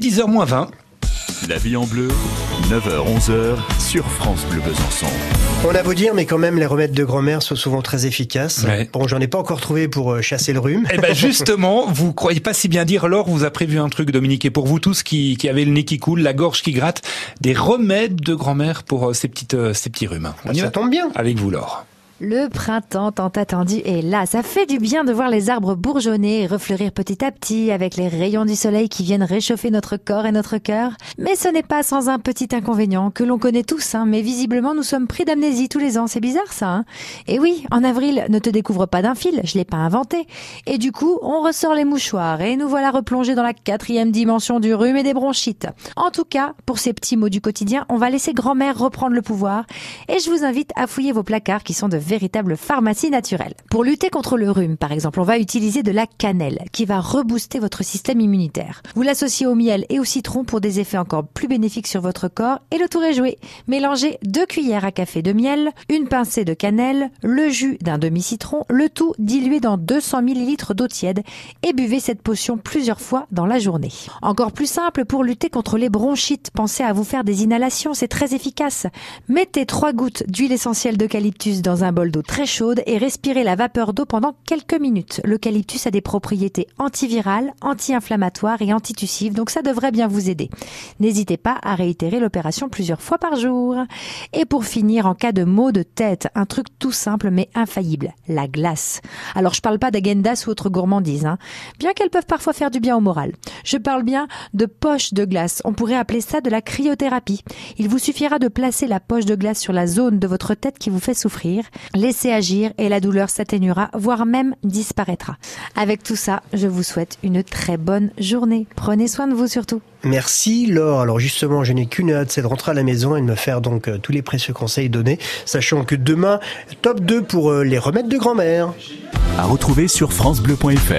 10h moins 20. La vie en bleu, 9h-11h sur France Bleu Besançon. On a beau dire, mais quand même, les remèdes de grand-mère sont souvent très efficaces. Ouais. Bon, j'en ai pas encore trouvé pour euh, chasser le rhume. Eh ben justement, vous croyez pas si bien dire, Laure vous a prévu un truc, Dominique, et pour vous tous qui, qui avez le nez qui coule, la gorge qui gratte, des remèdes de grand-mère pour euh, ces, petites, euh, ces petits rhumes. On y Ça va tombe bien. Avec vous, Laure. Le printemps tant attendu est là. Ça fait du bien de voir les arbres bourgeonner et refleurir petit à petit avec les rayons du soleil qui viennent réchauffer notre corps et notre cœur. Mais ce n'est pas sans un petit inconvénient que l'on connaît tous, hein, mais visiblement nous sommes pris d'amnésie tous les ans. C'est bizarre ça. Hein et oui, en avril, ne te découvre pas d'un fil, je l'ai pas inventé. Et du coup, on ressort les mouchoirs et nous voilà replongés dans la quatrième dimension du rhume et des bronchites. En tout cas, pour ces petits mots du quotidien, on va laisser grand-mère reprendre le pouvoir et je vous invite à fouiller vos placards qui sont de véritables pharmacies naturelles. Pour lutter contre le rhume, par exemple, on va utiliser de la cannelle qui va rebooster votre système immunitaire. Vous l'associez au miel et au citron pour des effets encore plus bénéfiques sur votre corps et le tour est joué. Mélangez deux cuillères à café de miel, une pincée de cannelle, le jus d'un demi-citron, le tout dilué dans 200 ml d'eau tiède et buvez cette potion plusieurs fois dans la journée. Encore plus simple pour lutter contre les bronchites, pensez à vous faire des inhalations, c'est très efficace. Mettez trois gouttes d'huile essentielle d'eucalyptus dans un bol d'eau très chaude et respirez la vapeur d'eau pendant quelques minutes. L'eucalyptus a des propriétés antivirales, anti-inflammatoires et antitussives, donc ça devrait bien vous aider. N'hésitez pas à réitérer l'opération plusieurs fois par jour. Et pour finir, en cas de maux de tête, un truc tout simple mais infaillible, la glace. Alors je parle pas d'agendas ou autres gourmandises, hein, bien qu'elles peuvent parfois faire du bien au moral. Je parle bien de poche de glace. On pourrait appeler ça de la cryothérapie. Il vous suffira de placer la poche de glace sur la zone de votre tête qui vous fait souffrir. Laissez agir et la douleur s'atténuera, voire même disparaîtra. Avec tout ça, je vous souhaite une très bonne journée. Prenez soin de vous surtout. Merci Laure. Alors justement, je n'ai qu'une hâte, c'est de rentrer à la maison et de me faire donc euh, tous les précieux conseils donnés, sachant que demain, top 2 pour euh, les remèdes de grand-mère. À retrouver sur FranceBleu.fr.